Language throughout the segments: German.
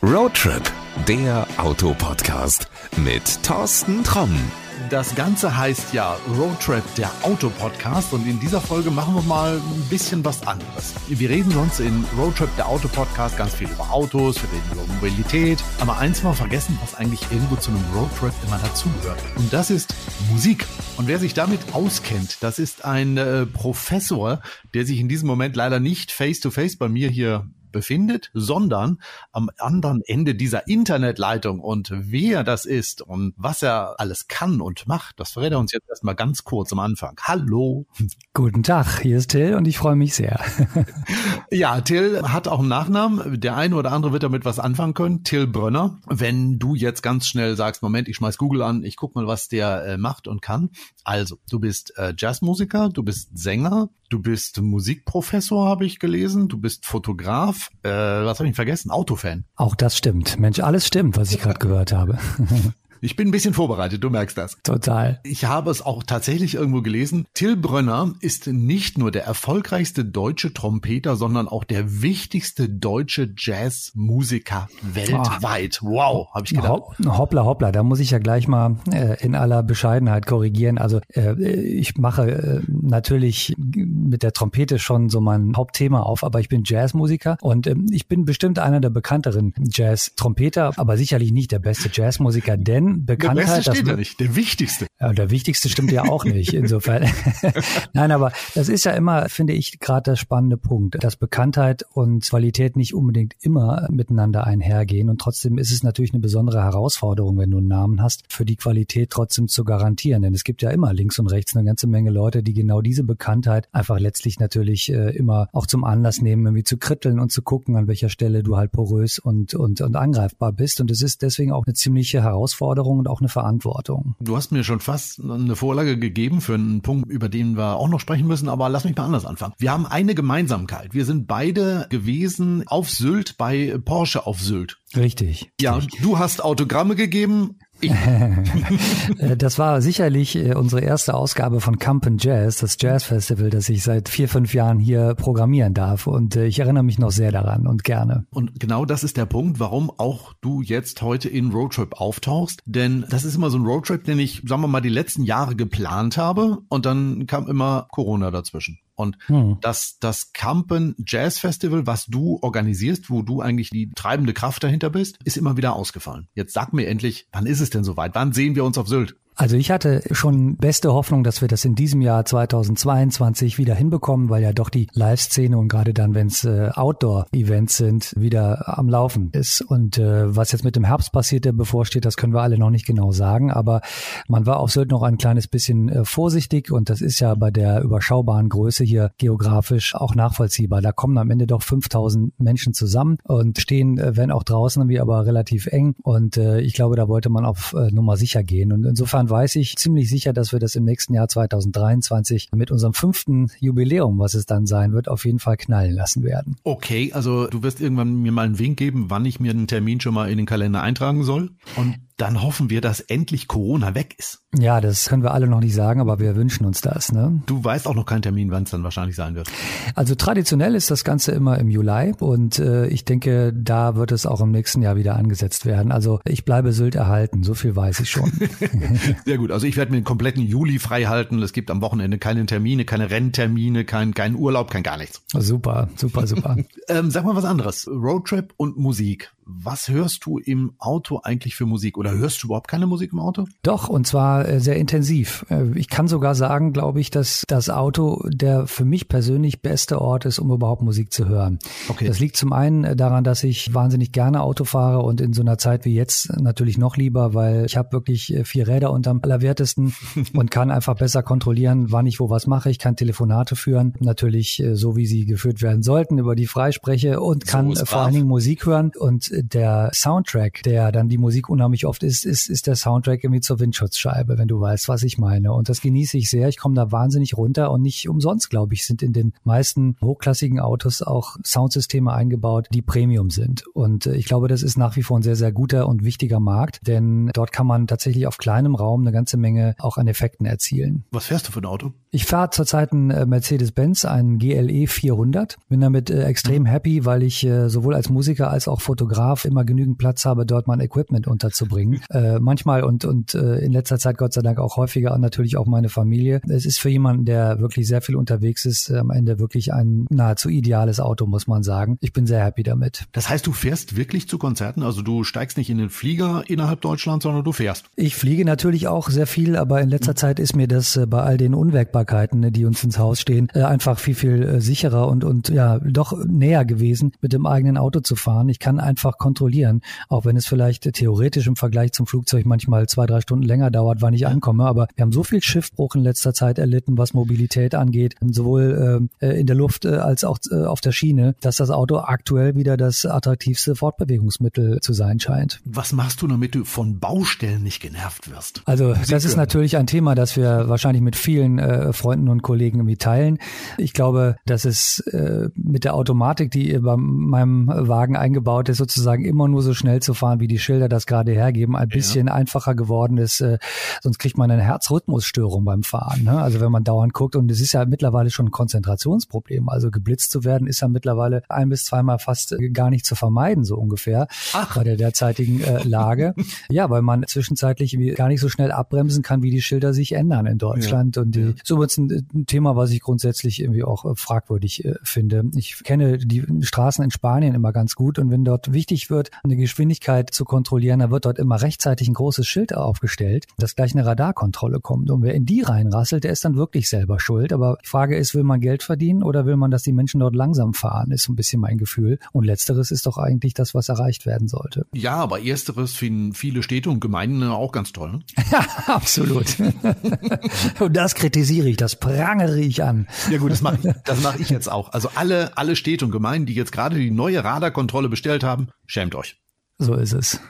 Roadtrip, der Autopodcast mit Thorsten Tromm. Das Ganze heißt ja Roadtrip, der Autopodcast und in dieser Folge machen wir mal ein bisschen was anderes. Wir reden sonst in Roadtrip, der Autopodcast, ganz viel über Autos, wir reden über Mobilität, aber eins mal vergessen, was eigentlich irgendwo zu einem Roadtrip immer dazugehört. Und das ist Musik. Und wer sich damit auskennt, das ist ein äh, Professor, der sich in diesem Moment leider nicht face-to-face -face bei mir hier befindet, sondern am anderen Ende dieser Internetleitung. Und wer das ist und was er alles kann und macht, das verrät er uns jetzt erstmal ganz kurz am Anfang. Hallo. Guten Tag, hier ist Till und ich freue mich sehr. ja, Till hat auch einen Nachnamen. Der eine oder andere wird damit was anfangen können. Till Brönner. Wenn du jetzt ganz schnell sagst, Moment, ich schmeiß Google an, ich guck mal, was der äh, macht und kann. Also, du bist äh, Jazzmusiker, du bist Sänger, du bist Musikprofessor, habe ich gelesen, du bist Fotograf, äh, was habe ich vergessen? Autofan. Auch das stimmt. Mensch, alles stimmt, was ich gerade gehört habe. Ich bin ein bisschen vorbereitet, du merkst das. Total. Ich habe es auch tatsächlich irgendwo gelesen. Till Brönner ist nicht nur der erfolgreichste deutsche Trompeter, sondern auch der wichtigste deutsche Jazzmusiker weltweit. Oh. Wow, habe ich gedacht. Hoppla, hoppla, da muss ich ja gleich mal äh, in aller Bescheidenheit korrigieren. Also äh, ich mache äh, natürlich mit der Trompete schon so mein Hauptthema auf, aber ich bin Jazzmusiker und ähm, ich bin bestimmt einer der bekannteren Jazz-Trompeter, aber sicherlich nicht der beste Jazzmusiker, denn Bekanntheit. Der Beste steht ja nicht, der Wichtigste. Ja, der Wichtigste stimmt ja auch nicht, insofern. Nein, aber das ist ja immer, finde ich, gerade der spannende Punkt, dass Bekanntheit und Qualität nicht unbedingt immer miteinander einhergehen. Und trotzdem ist es natürlich eine besondere Herausforderung, wenn du einen Namen hast, für die Qualität trotzdem zu garantieren. Denn es gibt ja immer links und rechts eine ganze Menge Leute, die genau diese Bekanntheit einfach letztlich natürlich äh, immer auch zum Anlass nehmen, irgendwie zu kritteln und zu gucken, an welcher Stelle du halt porös und, und, und angreifbar bist. Und es ist deswegen auch eine ziemliche Herausforderung, Herausforderung und auch eine Verantwortung. Du hast mir schon fast eine Vorlage gegeben für einen Punkt, über den wir auch noch sprechen müssen, aber lass mich mal anders anfangen. Wir haben eine Gemeinsamkeit. Wir sind beide gewesen auf Sylt bei Porsche auf Sylt. Richtig. Ja, du hast Autogramme gegeben. Äh, das war sicherlich äh, unsere erste Ausgabe von Campen Jazz, das Jazz Festival, das ich seit vier, fünf Jahren hier programmieren darf. Und äh, ich erinnere mich noch sehr daran und gerne. Und genau das ist der Punkt, warum auch du jetzt heute in Roadtrip auftauchst. Denn das ist immer so ein Roadtrip, den ich, sagen wir mal, die letzten Jahre geplant habe. Und dann kam immer Corona dazwischen. Und hm. das, das Campen Jazz Festival, was du organisierst, wo du eigentlich die treibende Kraft dahinter bist, ist immer wieder ausgefallen. Jetzt sag mir endlich, wann ist es denn soweit? Wann sehen wir uns auf Sylt? Also ich hatte schon beste Hoffnung, dass wir das in diesem Jahr 2022 wieder hinbekommen, weil ja doch die Live-Szene und gerade dann, wenn es äh, Outdoor-Events sind, wieder am Laufen ist. Und äh, was jetzt mit dem Herbst passiert, der bevorsteht, das können wir alle noch nicht genau sagen. Aber man war auf Sylt noch ein kleines bisschen äh, vorsichtig und das ist ja bei der überschaubaren Größe hier geografisch auch nachvollziehbar. Da kommen am Ende doch 5000 Menschen zusammen und stehen, äh, wenn auch draußen, wie aber relativ eng. Und äh, ich glaube, da wollte man auf äh, Nummer sicher gehen. Und insofern weiß ich ziemlich sicher, dass wir das im nächsten Jahr 2023 mit unserem fünften Jubiläum, was es dann sein wird, auf jeden Fall knallen lassen werden. Okay, also du wirst irgendwann mir mal einen Wink geben, wann ich mir einen Termin schon mal in den Kalender eintragen soll. Und dann hoffen wir, dass endlich Corona weg ist. Ja, das können wir alle noch nicht sagen, aber wir wünschen uns das. Ne? Du weißt auch noch keinen Termin, wann es dann wahrscheinlich sein wird. Also traditionell ist das Ganze immer im Juli und äh, ich denke, da wird es auch im nächsten Jahr wieder angesetzt werden. Also ich bleibe Sylt erhalten, so viel weiß ich schon. Sehr gut, also ich werde mir den kompletten Juli frei halten. Es gibt am Wochenende keine Termine, keine Renntermine, kein, kein Urlaub, kein gar nichts. Super, super, super. ähm, sag mal was anderes. Roadtrip und Musik was hörst du im Auto eigentlich für Musik oder hörst du überhaupt keine Musik im Auto? Doch, und zwar äh, sehr intensiv. Äh, ich kann sogar sagen, glaube ich, dass das Auto der für mich persönlich beste Ort ist, um überhaupt Musik zu hören. Okay. Das liegt zum einen äh, daran, dass ich wahnsinnig gerne Auto fahre und in so einer Zeit wie jetzt natürlich noch lieber, weil ich habe wirklich vier Räder unterm Allerwertesten und kann einfach besser kontrollieren, wann ich wo was mache. Ich kann Telefonate führen, natürlich so wie sie geführt werden sollten, über die freispreche und kann so vor allen Dingen Musik hören und der Soundtrack, der dann die Musik unheimlich oft ist, ist, ist der Soundtrack irgendwie zur Windschutzscheibe, wenn du weißt, was ich meine. Und das genieße ich sehr. Ich komme da wahnsinnig runter und nicht umsonst, glaube ich, sind in den meisten hochklassigen Autos auch Soundsysteme eingebaut, die Premium sind. Und äh, ich glaube, das ist nach wie vor ein sehr, sehr guter und wichtiger Markt, denn dort kann man tatsächlich auf kleinem Raum eine ganze Menge auch an Effekten erzielen. Was fährst du für ein Auto? Ich fahre zurzeit einen äh, Mercedes-Benz, einen GLE 400. Bin damit äh, extrem happy, weil ich sowohl als Musiker als auch Fotograf darf, immer genügend Platz habe, dort mein Equipment unterzubringen. Äh, manchmal und, und äh, in letzter Zeit Gott sei Dank auch häufiger natürlich auch meine Familie. Es ist für jemanden, der wirklich sehr viel unterwegs ist, am Ende wirklich ein nahezu ideales Auto, muss man sagen. Ich bin sehr happy damit. Das heißt, du fährst wirklich zu Konzerten? Also du steigst nicht in den Flieger innerhalb Deutschlands, sondern du fährst? Ich fliege natürlich auch sehr viel, aber in letzter mhm. Zeit ist mir das äh, bei all den Unwägbarkeiten, ne, die uns ins Haus stehen, äh, einfach viel, viel äh, sicherer und, und ja, doch näher gewesen, mit dem eigenen Auto zu fahren. Ich kann einfach kontrollieren, auch wenn es vielleicht theoretisch im Vergleich zum Flugzeug manchmal zwei, drei Stunden länger dauert, wann ich ankomme. Aber wir haben so viel Schiffbruch in letzter Zeit erlitten, was Mobilität angeht, sowohl äh, in der Luft äh, als auch äh, auf der Schiene, dass das Auto aktuell wieder das attraktivste Fortbewegungsmittel zu sein scheint. Was machst du, damit du von Baustellen nicht genervt wirst? Also das ist natürlich ein Thema, das wir wahrscheinlich mit vielen äh, Freunden und Kollegen irgendwie teilen. Ich glaube, dass es äh, mit der Automatik, die bei meinem Wagen eingebaut ist, sozusagen immer nur so schnell zu fahren, wie die Schilder das gerade hergeben, ein bisschen ja. einfacher geworden ist. Äh, sonst kriegt man eine Herzrhythmusstörung beim Fahren. Ne? Also wenn man dauernd guckt und es ist ja mittlerweile schon ein Konzentrationsproblem. Also geblitzt zu werden ist ja mittlerweile ein bis zweimal fast äh, gar nicht zu vermeiden, so ungefähr, Ach. bei der derzeitigen äh, Lage. ja, weil man zwischenzeitlich gar nicht so schnell abbremsen kann, wie die Schilder sich ändern in Deutschland. Ja. Und die, so wird ein, ein Thema, was ich grundsätzlich irgendwie auch äh, fragwürdig äh, finde. Ich kenne die Straßen in Spanien immer ganz gut und wenn dort wichtig wird, eine Geschwindigkeit zu kontrollieren, dann wird dort immer rechtzeitig ein großes Schild aufgestellt, dass gleich eine Radarkontrolle kommt. Und wer in die reinrasselt, der ist dann wirklich selber schuld. Aber die Frage ist, will man Geld verdienen oder will man, dass die Menschen dort langsam fahren, ist so ein bisschen mein Gefühl. Und letzteres ist doch eigentlich das, was erreicht werden sollte. Ja, aber ersteres finden viele Städte und Gemeinden auch ganz toll. Ne? Ja, absolut. und das kritisiere ich, das prangere ich an. Ja gut, das mache ich, das mache ich jetzt auch. Also alle, alle Städte und Gemeinden, die jetzt gerade die neue Radarkontrolle bestellt haben, schämt euch. So ist es.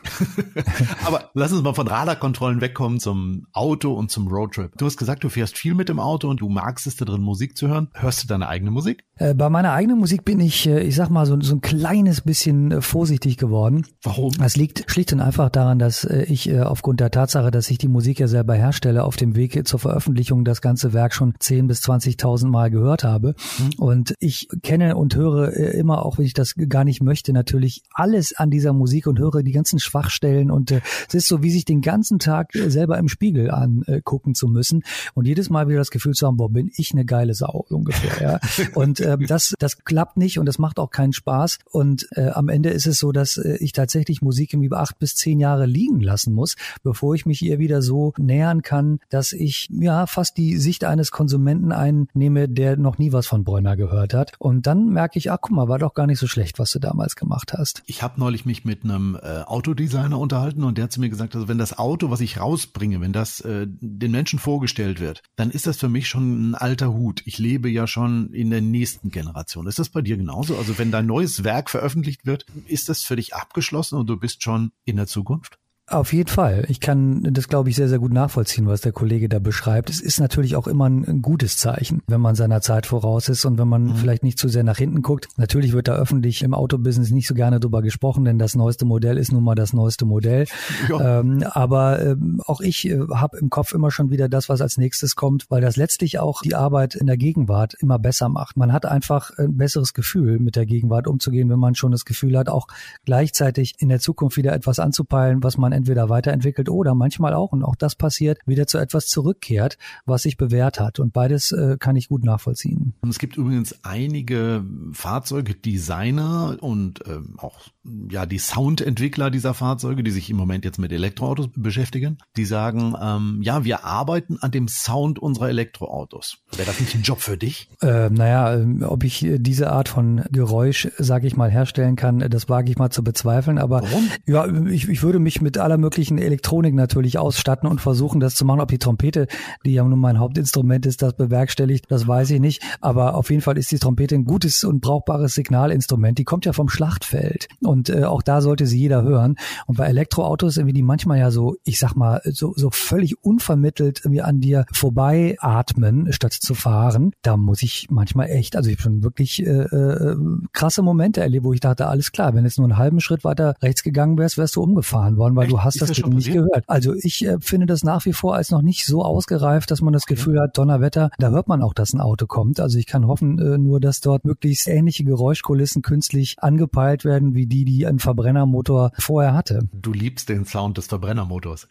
Aber lass uns mal von Radarkontrollen wegkommen zum Auto und zum Roadtrip. Du hast gesagt, du fährst viel mit dem Auto und du magst es da drin Musik zu hören. Hörst du deine eigene Musik? Äh, bei meiner eigenen Musik bin ich, äh, ich sag mal, so, so ein kleines bisschen äh, vorsichtig geworden. Warum? Das liegt schlicht und einfach daran, dass ich aufgrund der Tatsache, dass ich die Musik ja selber herstelle, auf dem Weg zur Veröffentlichung das ganze Werk schon 10.000 bis 20.000 Mal gehört habe. Mhm. Und ich kenne und höre immer, auch wenn ich das gar nicht möchte, natürlich alles an dieser Musik und höre die ganzen Schwachstellen und äh, es ist so, wie sich den ganzen Tag äh, selber im Spiegel angucken zu müssen und jedes Mal wieder das Gefühl zu haben, boah, bin ich eine geile Sau ungefähr. Ja? Und ähm, das, das klappt nicht und das macht auch keinen Spaß. Und äh, am Ende ist es so, dass äh, ich tatsächlich Musik im über acht bis zehn Jahre liegen lassen muss, bevor ich mich ihr wieder so nähern kann, dass ich ja fast die Sicht eines Konsumenten einnehme, der noch nie was von Bräuner gehört hat. Und dann merke ich, ach guck mal, war doch gar nicht so schlecht, was du damals gemacht hast. Ich habe neulich mich mit einem äh, Autodesigner unterhalten und der hat zu mir gesagt, also wenn das Auto, was ich rausbringe, wenn das äh, den Menschen vorgestellt wird, dann ist das für mich schon ein alter Hut. Ich lebe ja schon in der nächsten Generation. Ist das bei dir genauso? Also wenn dein neues Werk veröffentlicht wird, ist das für dich abgeschlossen und du bist schon in der Zukunft? Auf jeden Fall. Ich kann das, glaube ich, sehr, sehr gut nachvollziehen, was der Kollege da beschreibt. Es ist natürlich auch immer ein, gutes Zeichen, wenn man seiner Zeit voraus ist und wenn man mhm. vielleicht nicht zu sehr nach hinten guckt. Natürlich wird da öffentlich im Autobusiness nicht so gerne drüber gesprochen, denn das neueste Modell ist nun mal das neueste Modell. Ja. Ähm, aber ähm, auch ich äh, habe im Kopf immer schon wieder das, was als nächstes kommt, weil das letztlich auch die Arbeit in der Gegenwart immer besser macht. Man hat einfach ein besseres Gefühl, mit der Gegenwart umzugehen, wenn man schon das Gefühl hat, auch gleichzeitig in der Zukunft wieder etwas anzupeilen, was man entweder weiterentwickelt oder manchmal auch, und auch das passiert, wieder zu etwas zurückkehrt, was sich bewährt hat. Und beides äh, kann ich gut nachvollziehen. Es gibt übrigens einige Fahrzeuge, Designer und ähm, auch ja die Soundentwickler dieser Fahrzeuge, die sich im Moment jetzt mit Elektroautos beschäftigen, die sagen, ähm, ja, wir arbeiten an dem Sound unserer Elektroautos. Wäre das nicht ein Job für dich? Äh, naja, ähm, ob ich diese Art von Geräusch, sage ich mal, herstellen kann, das wage ich mal zu bezweifeln. Aber Warum? ja, ich, ich würde mich mit aller möglichen Elektronik natürlich ausstatten und versuchen, das zu machen. Ob die Trompete, die ja nun mein Hauptinstrument ist, das bewerkstelligt, das weiß ich nicht. Aber auf jeden Fall ist die Trompete ein gutes und brauchbares Signalinstrument. Die kommt ja vom Schlachtfeld und äh, auch da sollte sie jeder hören. Und bei Elektroautos irgendwie die manchmal ja so, ich sag mal, so, so völlig unvermittelt irgendwie an dir vorbei atmen, statt zu fahren. Da muss ich manchmal echt, also ich habe schon wirklich äh, äh, krasse Momente erlebt, wo ich dachte, alles klar, wenn jetzt nur einen halben Schritt weiter rechts gegangen wärst, wärst du umgefahren worden, weil echt? du du hast das, das nicht gehört. Also ich äh, finde das nach wie vor als noch nicht so ausgereift, dass man das Gefühl hat, Donnerwetter, da hört man auch, dass ein Auto kommt. Also ich kann hoffen äh, nur, dass dort möglichst ähnliche Geräuschkulissen künstlich angepeilt werden, wie die, die ein Verbrennermotor vorher hatte. Du liebst den Sound des Verbrennermotors.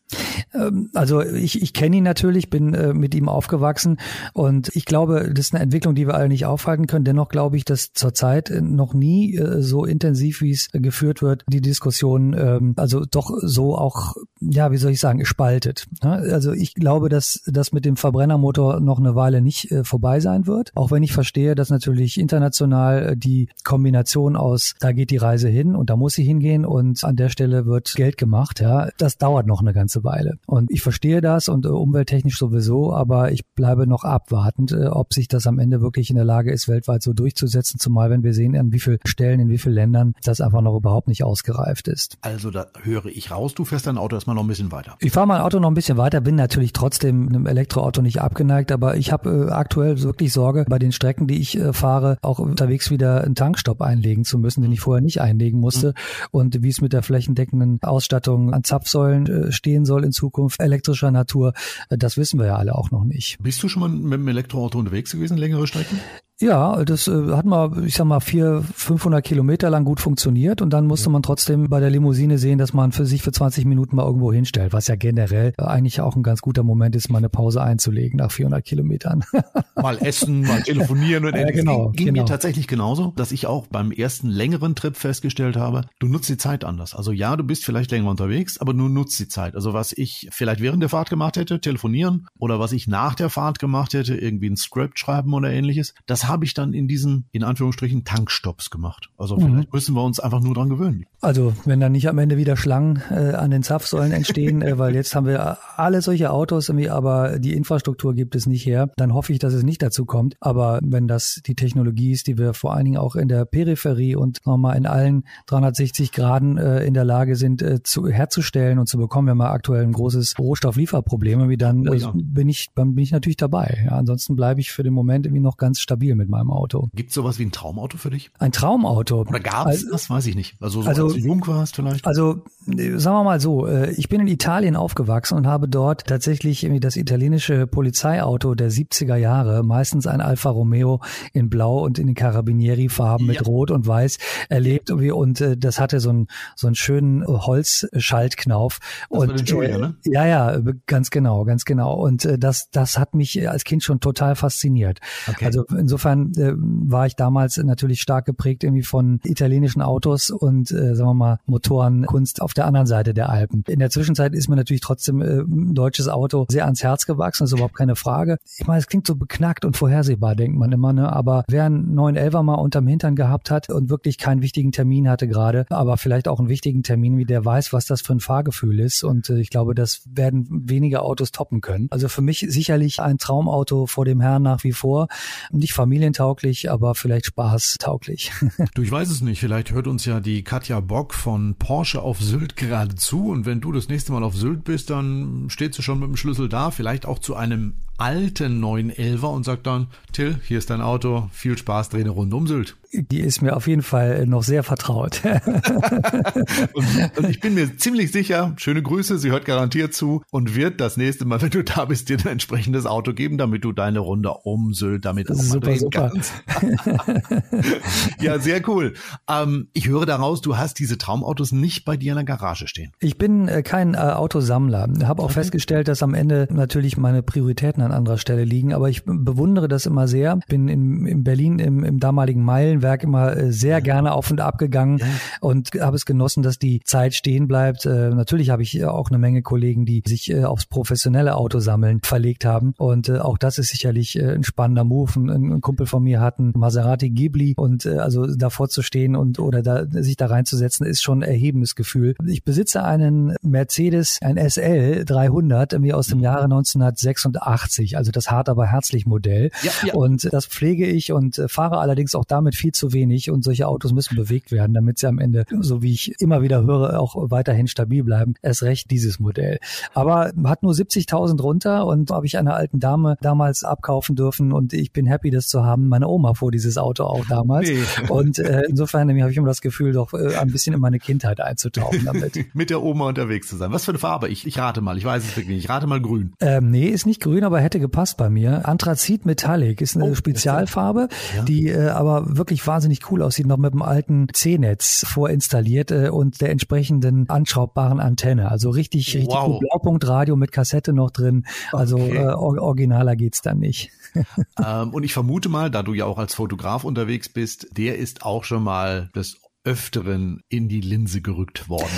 Ähm, also ich, ich kenne ihn natürlich, bin äh, mit ihm aufgewachsen und ich glaube, das ist eine Entwicklung, die wir alle nicht aufhalten können. Dennoch glaube ich, dass zurzeit noch nie äh, so intensiv, wie es geführt wird, die Diskussion, ähm, also doch so auch, ja, wie soll ich sagen, spaltet. Ne? Also ich glaube, dass das mit dem Verbrennermotor noch eine Weile nicht äh, vorbei sein wird, auch wenn ich verstehe, dass natürlich international die Kombination aus, da geht die Reise hin und da muss sie hingehen und an der Stelle wird Geld gemacht, ja, das dauert noch eine ganze Weile. Und ich verstehe das und äh, umwelttechnisch sowieso, aber ich bleibe noch abwartend, äh, ob sich das am Ende wirklich in der Lage ist, weltweit so durchzusetzen, zumal wenn wir sehen, an wie vielen Stellen, in wie vielen Ländern das einfach noch überhaupt nicht ausgereift ist. Also da höre ich raus, du fährst dein Auto erstmal noch ein bisschen weiter. Ich fahre mein Auto noch ein bisschen weiter, bin natürlich trotzdem einem Elektroauto nicht abgeneigt, aber ich habe äh, aktuell wirklich Sorge, bei den Strecken, die ich äh, fahre, auch unterwegs wieder einen Tankstopp einlegen zu müssen, den ich vorher nicht einlegen musste. Mhm. Und wie es mit der flächendeckenden Ausstattung an Zapfsäulen äh, stehen soll in Zukunft, elektrischer Natur, äh, das wissen wir ja alle auch noch nicht. Bist du schon mal mit dem Elektroauto unterwegs gewesen, längere Strecken? Ja, das äh, hat mal, ich sag mal, vier, 500 Kilometer lang gut funktioniert und dann musste man trotzdem bei der Limousine sehen, dass man für sich für 20 Minuten mal irgendwo hinstellt, was ja generell eigentlich auch ein ganz guter Moment ist, mal eine Pause einzulegen nach 400 Kilometern. mal essen, mal telefonieren und ja, genau, ging, ging genau. mir tatsächlich genauso, dass ich auch beim ersten längeren Trip festgestellt habe, du nutzt die Zeit anders. Also ja, du bist vielleicht länger unterwegs, aber du nutzt die Zeit. Also was ich vielleicht während der Fahrt gemacht hätte, telefonieren oder was ich nach der Fahrt gemacht hätte, irgendwie ein Script schreiben oder ähnliches, das habe ich dann in diesen, in Anführungsstrichen, Tankstops gemacht. Also mhm. vielleicht müssen wir uns einfach nur dran gewöhnen. Also wenn dann nicht am Ende wieder Schlangen äh, an den Zapfsäulen entstehen, äh, weil jetzt haben wir alle solche Autos, irgendwie, aber die Infrastruktur gibt es nicht her, dann hoffe ich, dass es nicht dazu kommt. Aber wenn das die Technologie ist, die wir vor allen Dingen auch in der Peripherie und nochmal in allen 360 Graden äh, in der Lage sind äh, zu, herzustellen und zu bekommen, wir haben aktuell ein großes Rohstofflieferproblem, dann oh, ja. bin ich, dann bin ich natürlich dabei. Ja, ansonsten bleibe ich für den Moment irgendwie noch ganz stabil mit meinem Auto. Gibt es sowas wie ein Traumauto für dich? Ein Traumauto? Oder gab es also, das? Weiß ich nicht. Also, so also, als du jung warst vielleicht? Also sagen wir mal so, äh, ich bin in Italien aufgewachsen und habe dort tatsächlich irgendwie das italienische Polizeiauto der 70er Jahre, meistens ein Alfa Romeo in Blau und in den Carabinieri-Farben ja. mit Rot und Weiß erlebt und äh, das hatte so einen so einen schönen Holzschaltknauf. Das und Julia, ne? ja, ja, ganz genau, ganz genau. Und das das hat mich als Kind schon total fasziniert. Okay. Also insofern äh, war ich damals natürlich stark geprägt irgendwie von italienischen Autos und äh, sagen wir mal Motorenkunst auf der anderen Seite der Alpen. In der Zwischenzeit ist mir natürlich trotzdem äh, ein deutsches Auto sehr ans Herz gewachsen, ist überhaupt keine Frage. Ich meine, es klingt so beknackt und vorhersehbar, denkt man immer, ne? aber wer einen 911er mal unterm Hintern gehabt hat und wirklich keinen wichtigen Termin hatte gerade, aber vielleicht auch einen wichtigen Termin, wie der weiß, was das für ein Fahrgefühl ist und äh, ich glaube, das werden wenige Autos toppen können. Also für mich sicherlich ein Traumauto vor dem Herrn nach wie vor. Nicht familientauglich, aber vielleicht spaßtauglich. du, ich weiß es nicht. Vielleicht hört uns ja die Katja Bock von Porsche auf Sylt gerade zu. Und wenn du das nächste Mal auf Sylt bist, dann steht sie schon mit dem Schlüssel da. Vielleicht auch zu einem alten 911er und sagt dann, Till, hier ist dein Auto, viel Spaß, dreh eine Runde um Sylt. Die ist mir auf jeden Fall noch sehr vertraut. und, und, ich bin mir ziemlich sicher, schöne Grüße, sie hört garantiert zu und wird das nächste Mal, wenn du da bist, dir ein entsprechendes Auto geben, damit du deine Runde um Sylt damit auch super, super. kannst. ja, sehr cool. Ähm, ich höre daraus, du hast diese Traumautos nicht bei dir in der Garage stehen. Ich bin äh, kein äh, Autosammler. Habe auch okay. festgestellt, dass am Ende natürlich meine Prioritäten an anderer Stelle liegen, aber ich bewundere das immer sehr. Bin in, in Berlin im, im damaligen Meilenwerk immer äh, sehr gerne auf und ab gegangen und habe es genossen, dass die Zeit stehen bleibt. Äh, natürlich habe ich auch eine Menge Kollegen, die sich äh, aufs professionelle Autosammeln verlegt haben und auch das ist sicherlich ein spannender Move. Ein, ein Kumpel von mir hat einen Maserati Ghibli und also davor zu stehen und oder da, sich da reinzusetzen, ist schon ein erhebendes Gefühl. Ich besitze einen Mercedes, ein SL 300, irgendwie aus dem Jahre 1986 80, also das hart aber herzlich Modell. Ja, ja. Und das pflege ich und äh, fahre allerdings auch damit viel zu wenig und solche Autos müssen bewegt werden, damit sie am Ende, so wie ich immer wieder höre, auch weiterhin stabil bleiben. Erst recht dieses Modell. Aber hat nur 70.000 runter und habe ich einer alten Dame damals abkaufen dürfen und ich bin happy, das zu haben. Meine Oma fuhr dieses Auto auch damals. Nee. Und äh, insofern habe ich immer das Gefühl, doch äh, ein bisschen in meine Kindheit einzutauchen damit. Mit der Oma unterwegs zu sein. Was für eine Farbe? Ich, ich rate mal, ich weiß es wirklich nicht. Ich rate mal grün. Ähm, nee, ist nicht grün, aber hätte gepasst bei mir. Anthrazit Metallic ist eine oh, Spezialfarbe, ja. die äh, aber wirklich wahnsinnig cool aussieht, noch mit dem alten C-Netz vorinstalliert äh, und der entsprechenden anschraubbaren Antenne. Also richtig, richtig wow. gut Blaupunktradio mit Kassette noch drin. Also okay. äh, originaler geht's dann nicht. ähm, und ich vermute mal, da du ja auch als Fotograf unterwegs bist, der ist auch schon mal des Öfteren in die Linse gerückt worden.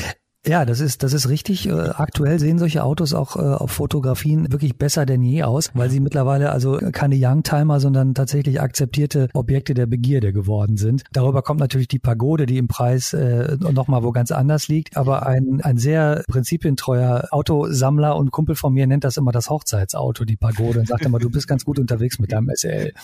Ja, das ist, das ist richtig. Äh, aktuell sehen solche Autos auch äh, auf Fotografien wirklich besser denn je aus, weil sie mittlerweile also keine Youngtimer, sondern tatsächlich akzeptierte Objekte der Begierde geworden sind. Darüber kommt natürlich die Pagode, die im Preis äh, nochmal wo ganz anders liegt. Aber ein, ein sehr prinzipientreuer Autosammler und Kumpel von mir nennt das immer das Hochzeitsauto, die Pagode, und sagt immer, du bist ganz gut unterwegs mit deinem SL.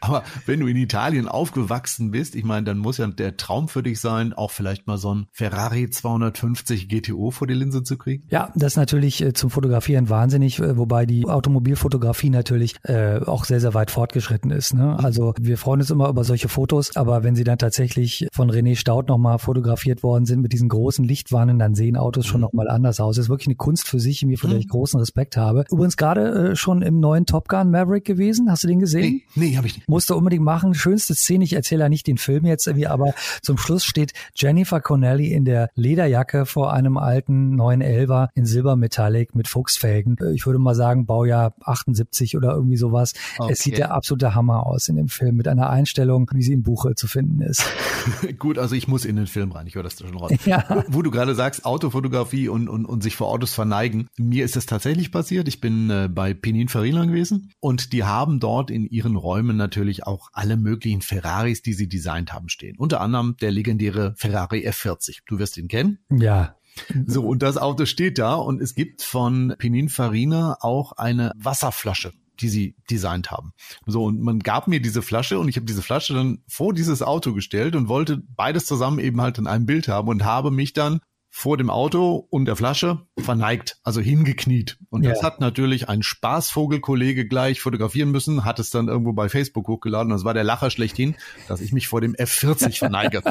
Aber wenn du in Italien aufgewachsen bist, ich meine, dann muss ja der Traum für dich sein, auch vielleicht vielleicht mal so ein Ferrari 250 GTO vor die Linse zu kriegen? Ja, das ist natürlich äh, zum Fotografieren wahnsinnig, äh, wobei die Automobilfotografie natürlich äh, auch sehr, sehr weit fortgeschritten ist. Ne? Mhm. Also wir freuen uns immer über solche Fotos, aber wenn sie dann tatsächlich von René Staud nochmal fotografiert worden sind mit diesen großen Lichtwannen, dann sehen Autos schon mhm. nochmal anders aus. Das ist wirklich eine Kunst für sich, mir für mhm. ich großen Respekt habe. Übrigens gerade äh, schon im neuen Top Gun Maverick gewesen. Hast du den gesehen? Nee, nee habe ich nicht. Musste unbedingt machen. Schönste Szene, ich erzähle ja nicht den Film jetzt irgendwie, aber zum Schluss steht Jennifer Jennifer Connelly in der Lederjacke vor einem alten 911er in Silbermetallic mit Fuchsfelgen. Ich würde mal sagen Baujahr 78 oder irgendwie sowas. Okay. Es sieht der absolute Hammer aus in dem Film mit einer Einstellung, wie sie im Buche zu finden ist. Gut, also ich muss in den Film rein. Ich höre das schon raus. Ja. Wo du gerade sagst, Autofotografie und, und, und sich vor Autos verneigen. Mir ist das tatsächlich passiert. Ich bin äh, bei Pininfarina gewesen und die haben dort in ihren Räumen natürlich auch alle möglichen Ferraris, die sie designt haben, stehen. Unter anderem der legendäre Ferrari Ferrari F40. Du wirst ihn kennen. Ja. So, und das Auto steht da und es gibt von Pininfarina auch eine Wasserflasche die sie designt haben. So, und man gab mir diese Flasche und ich habe diese Flasche dann vor dieses Auto gestellt und wollte beides zusammen eben halt in einem Bild haben und habe mich dann vor dem Auto und der Flasche verneigt, also hingekniet. Und das ja. hat natürlich ein Spaßvogelkollege gleich fotografieren müssen, hat es dann irgendwo bei Facebook hochgeladen. Das war der Lacher schlechthin, dass ich mich vor dem F40 verneige.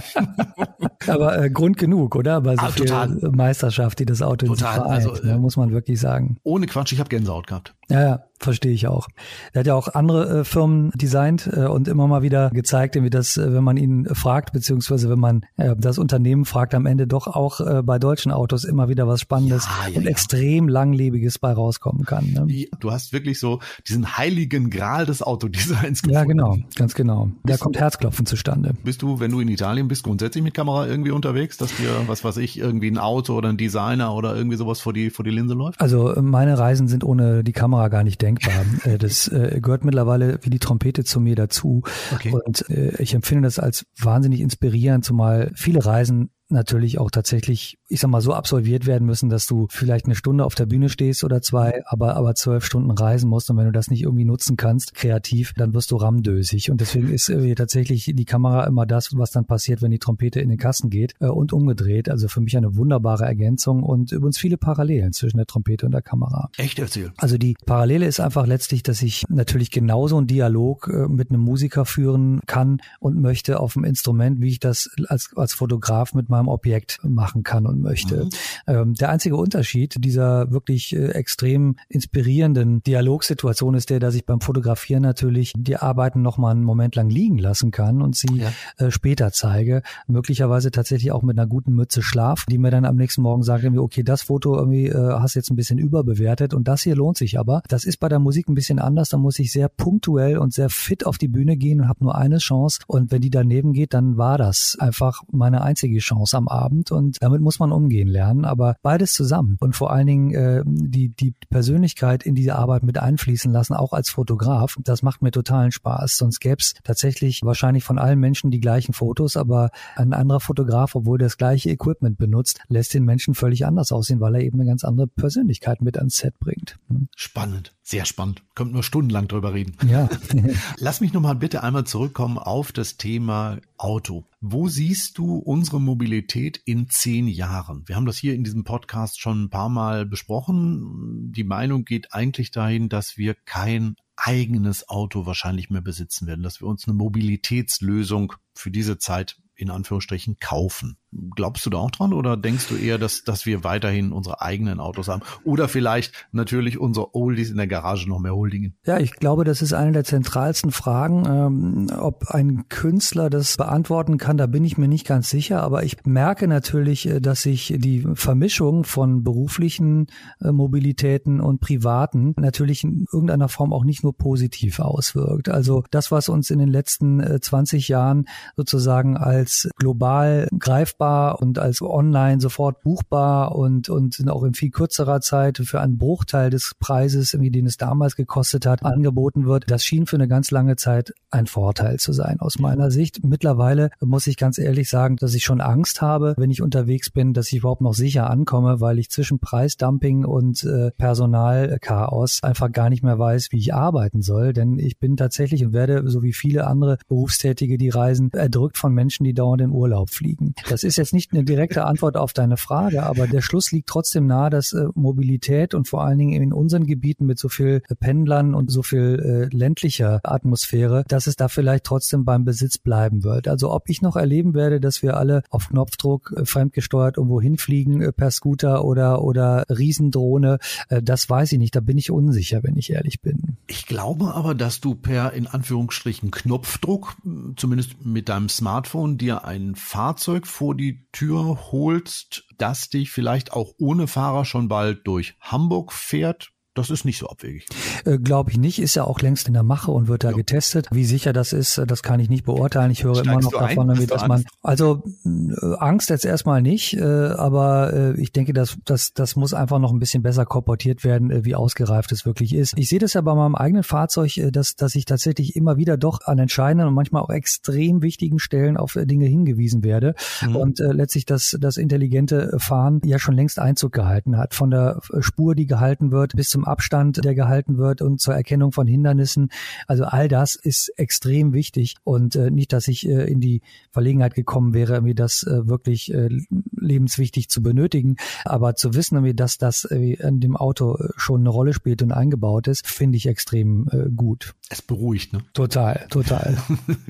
Aber äh, Grund genug, oder? Bei so ah, total. Meisterschaft, die das Auto total. Vereint, also, ne, muss man wirklich sagen. Ohne Quatsch, ich habe Gänsehaut gehabt. Ja, ja, verstehe ich auch. Er hat ja auch andere äh, Firmen designt äh, und immer mal wieder gezeigt, wie das, äh, wenn man ihn fragt, beziehungsweise wenn man äh, das Unternehmen fragt, am Ende doch auch äh, bei deutschen Autos immer wieder was Spannendes ja, ja, und ja. extrem langlebiges bei rauskommen kann. Ne? Du hast wirklich so diesen heiligen Gral des Autodesigns gefunden. Ja, genau, ganz genau. Da bist kommt Herzklopfen zustande. Bist du, wenn du in Italien bist, grundsätzlich mit Kamera irgendwie unterwegs, dass dir, was weiß ich, irgendwie ein Auto oder ein Designer oder irgendwie sowas vor die, vor die Linse läuft? Also meine Reisen sind ohne die Kamera Kamera gar nicht denkbar. Äh, das äh, gehört mittlerweile wie die Trompete zu mir dazu. Okay. Und äh, ich empfinde das als wahnsinnig inspirierend, zumal viele Reisen natürlich auch tatsächlich, ich sag mal, so absolviert werden müssen, dass du vielleicht eine Stunde auf der Bühne stehst oder zwei, aber, aber zwölf Stunden reisen musst. Und wenn du das nicht irgendwie nutzen kannst, kreativ, dann wirst du rammdösig. Und deswegen ist äh, tatsächlich die Kamera immer das, was dann passiert, wenn die Trompete in den Kasten geht äh, und umgedreht. Also für mich eine wunderbare Ergänzung und übrigens viele Parallelen zwischen der Trompete und der Kamera. Echt erzähl. Also die Parallele ist einfach letztlich, dass ich natürlich genauso einen Dialog äh, mit einem Musiker führen kann und möchte auf dem Instrument, wie ich das als, als Fotograf mit meinem meinem Objekt machen kann und möchte. Mhm. Ähm, der einzige Unterschied dieser wirklich äh, extrem inspirierenden Dialogsituation ist der, dass ich beim Fotografieren natürlich die Arbeiten noch mal einen Moment lang liegen lassen kann und sie ja. äh, später zeige. Möglicherweise tatsächlich auch mit einer guten Mütze Schlaf, die mir dann am nächsten Morgen sagt, okay, das Foto irgendwie äh, hast jetzt ein bisschen überbewertet und das hier lohnt sich aber. Das ist bei der Musik ein bisschen anders. Da muss ich sehr punktuell und sehr fit auf die Bühne gehen und habe nur eine Chance. Und wenn die daneben geht, dann war das einfach meine einzige Chance Chance am Abend und damit muss man umgehen lernen, aber beides zusammen und vor allen Dingen äh, die, die Persönlichkeit in diese Arbeit mit einfließen lassen, auch als Fotograf, das macht mir totalen Spaß. Sonst gäbe es tatsächlich wahrscheinlich von allen Menschen die gleichen Fotos, aber ein anderer Fotograf, obwohl das gleiche Equipment benutzt, lässt den Menschen völlig anders aussehen, weil er eben eine ganz andere Persönlichkeit mit ans Set bringt. Hm. Spannend, sehr spannend. Kommt nur stundenlang drüber reden. Ja. Lass mich nochmal bitte einmal zurückkommen auf das Thema Auto. Wo siehst du unsere Mobilität in zehn Jahren? Wir haben das hier in diesem Podcast schon ein paar Mal besprochen. Die Meinung geht eigentlich dahin, dass wir kein eigenes Auto wahrscheinlich mehr besitzen werden, dass wir uns eine Mobilitätslösung für diese Zeit in Anführungsstrichen kaufen. Glaubst du da auch dran oder denkst du eher, dass, dass wir weiterhin unsere eigenen Autos haben? Oder vielleicht natürlich unsere Oldies in der Garage noch mehr holdingen? Ja, ich glaube, das ist eine der zentralsten Fragen. Ähm, ob ein Künstler das beantworten kann, da bin ich mir nicht ganz sicher. Aber ich merke natürlich, äh, dass sich die Vermischung von beruflichen äh, Mobilitäten und privaten natürlich in irgendeiner Form auch nicht nur positiv auswirkt. Also das, was uns in den letzten äh, 20 Jahren sozusagen als global greifbar greifbar und als online sofort buchbar und, und auch in viel kürzerer Zeit für einen Bruchteil des Preises, den es damals gekostet hat, angeboten wird. Das schien für eine ganz lange Zeit ein Vorteil zu sein aus meiner Sicht. Mittlerweile muss ich ganz ehrlich sagen, dass ich schon Angst habe, wenn ich unterwegs bin, dass ich überhaupt noch sicher ankomme, weil ich zwischen Preisdumping und äh, Personalchaos einfach gar nicht mehr weiß, wie ich arbeiten soll. Denn ich bin tatsächlich und werde, so wie viele andere Berufstätige, die reisen, erdrückt von Menschen, die dauernd in Urlaub fliegen. Das ist jetzt nicht eine direkte Antwort auf deine Frage, aber der Schluss liegt trotzdem nahe, dass äh, Mobilität und vor allen Dingen in unseren Gebieten mit so viel äh, Pendlern und so viel äh, ländlicher Atmosphäre, dass es da vielleicht trotzdem beim Besitz bleiben wird. Also ob ich noch erleben werde, dass wir alle auf Knopfdruck fremdgesteuert irgendwo hinfliegen per Scooter oder oder Riesendrohne, das weiß ich nicht. Da bin ich unsicher, wenn ich ehrlich bin. Ich glaube aber, dass du per in Anführungsstrichen Knopfdruck, zumindest mit deinem Smartphone, dir ein Fahrzeug vor die Tür holst, das dich vielleicht auch ohne Fahrer schon bald durch Hamburg fährt, das ist nicht so abwegig. Äh, Glaube ich nicht, ist ja auch längst in der Mache und wird da ja. getestet. Wie sicher das ist, das kann ich nicht beurteilen. Ich höre Steigst immer noch davon, ein? dass man also äh, Angst jetzt erstmal nicht, äh, aber äh, ich denke, dass das das muss einfach noch ein bisschen besser korportiert werden, äh, wie ausgereift es wirklich ist. Ich sehe das ja bei meinem eigenen Fahrzeug, äh, dass dass ich tatsächlich immer wieder doch an entscheidenden und manchmal auch extrem wichtigen Stellen auf Dinge hingewiesen werde mhm. und letztlich das das intelligente Fahren ja schon längst Einzug gehalten hat, von der Spur, die gehalten wird, bis zum Abstand, der gehalten wird und zur Erkennung von Hindernissen. Also all das ist extrem wichtig und äh, nicht, dass ich äh, in die Verlegenheit gekommen wäre, mir das äh, wirklich äh, lebenswichtig zu benötigen. Aber zu wissen, dass das äh, in dem Auto äh, schon eine Rolle spielt und eingebaut ist, finde ich extrem äh, gut. Es beruhigt, ne? Total, total.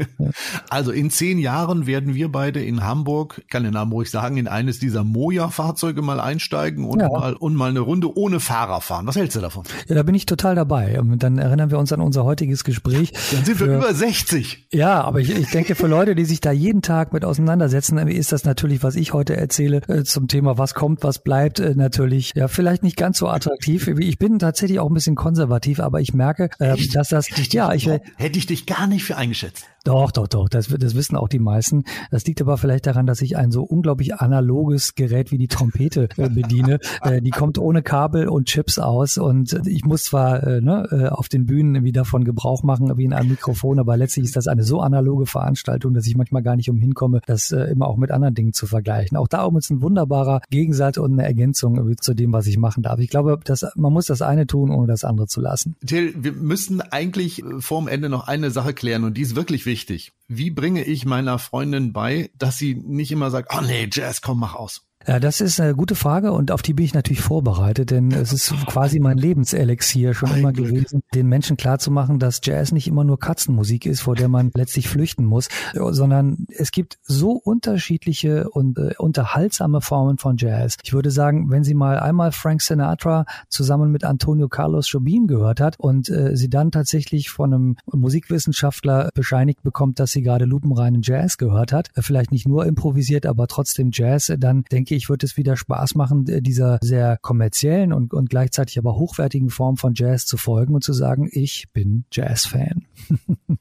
also in zehn Jahren werden wir beide in Hamburg, kann den Namen ruhig sagen, in eines dieser Moja-Fahrzeuge mal einsteigen und ja. mal und mal eine Runde ohne Fahrer fahren. Was hältst du davon? Ja, da bin ich total dabei. Und dann erinnern wir uns an unser heutiges Gespräch. Dann sind wir über 60. Ja, aber ich, ich denke, für Leute, die sich da jeden Tag mit auseinandersetzen, ist das natürlich, was ich heute erzähle, äh, zum Thema, was kommt, was bleibt, äh, natürlich, ja, vielleicht nicht ganz so attraktiv. Ich bin tatsächlich auch ein bisschen konservativ, aber ich merke, äh, dass das, ja, ich, hätte ich dich gar nicht für eingeschätzt. Doch, doch, doch. Das, das wissen auch die meisten. Das liegt aber vielleicht daran, dass ich ein so unglaublich analoges Gerät wie die Trompete äh, bediene. äh, die kommt ohne Kabel und Chips aus und ich muss zwar äh, ne, äh, auf den Bühnen wie davon Gebrauch machen wie in einem Mikrofon, aber letztlich ist das eine so analoge Veranstaltung, dass ich manchmal gar nicht umhin komme, das äh, immer auch mit anderen Dingen zu vergleichen. Auch darum ist ein wunderbarer Gegensatz und eine Ergänzung zu dem, was ich machen darf. Ich glaube, dass man muss das eine tun, ohne das andere zu lassen. Till, wir müssen eigentlich vorm Ende noch eine Sache klären und die ist wirklich wichtig wichtig. Wie bringe ich meiner Freundin bei, dass sie nicht immer sagt, oh nee, Jazz, komm, mach aus. Ja, das ist eine gute Frage und auf die bin ich natürlich vorbereitet, denn es ist quasi mein Lebenselixier schon immer gewesen, den Menschen klarzumachen, dass Jazz nicht immer nur Katzenmusik ist, vor der man letztlich flüchten muss, sondern es gibt so unterschiedliche und äh, unterhaltsame Formen von Jazz. Ich würde sagen, wenn sie mal einmal Frank Sinatra zusammen mit Antonio Carlos Jobim gehört hat und äh, sie dann tatsächlich von einem Musikwissenschaftler bescheinigt bekommt, dass sie gerade lupenreinen Jazz gehört hat, äh, vielleicht nicht nur improvisiert, aber trotzdem Jazz, dann denke ich würde es wieder Spaß machen, dieser sehr kommerziellen und, und gleichzeitig aber hochwertigen Form von Jazz zu folgen und zu sagen, ich bin Jazz-Fan. und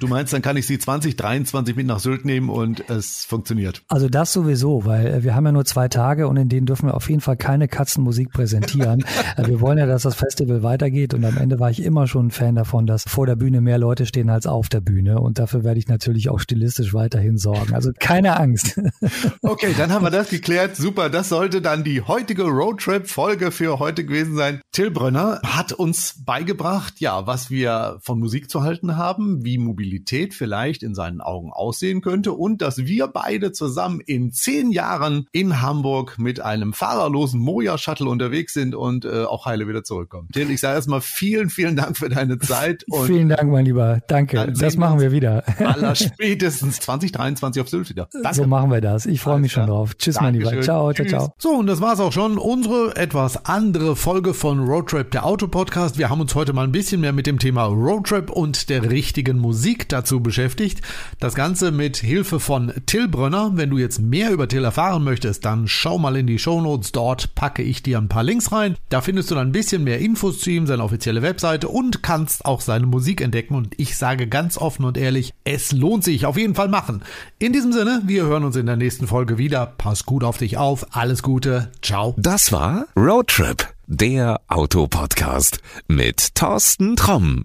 du meinst, dann kann ich sie 2023 mit nach Sylt nehmen und es funktioniert? Also das sowieso, weil wir haben ja nur zwei Tage und in denen dürfen wir auf jeden Fall keine Katzenmusik präsentieren. wir wollen ja, dass das Festival weitergeht und am Ende war ich immer schon ein Fan davon, dass vor der Bühne mehr Leute stehen als auf der Bühne und dafür werde ich natürlich auch stilistisch weiterhin sorgen. Also keine Angst. Okay, dann haben wir das geklärt. Super, das sollte dann die heutige Roadtrip-Folge für heute gewesen sein. Till Brönner hat uns beigebracht, ja, was wir von Musik zu halten haben, wie Mobilität vielleicht in seinen Augen aussehen könnte und dass wir beide zusammen in zehn Jahren in Hamburg mit einem fahrerlosen Moja-Shuttle unterwegs sind und äh, auch heile wieder zurückkommen. Till, ich sage erstmal vielen, vielen Dank für deine Zeit. Und vielen Dank, mein Lieber. Danke. Das machen wir wieder. Aller spätestens 2023 auf Sylt wieder. Danke. So machen wir das. Ich freue mich schon drauf. Tschüss, Dankeschön. mein Lieber. Ciao, Tschüss. ciao, ciao. So, und das war's auch schon. Unsere etwas andere Folge von Roadtrip, der Autopodcast. Wir haben uns heute mal ein bisschen mehr mit dem Thema Roadtrip und der richtigen Musik dazu beschäftigt. Das Ganze mit Hilfe von Till Brönner. Wenn du jetzt mehr über Till erfahren möchtest, dann schau mal in die Show Notes. Dort packe ich dir ein paar Links rein. Da findest du dann ein bisschen mehr Infos zu ihm, seine offizielle Webseite und kannst auch seine Musik entdecken. Und ich sage ganz offen und ehrlich, es lohnt sich. Auf jeden Fall machen. In diesem Sinne, wir hören uns in der nächsten Folge wieder. Pass gut auf dich auf. Alles Gute. Ciao. Das war Roadtrip, der Autopodcast mit Thorsten Tromm.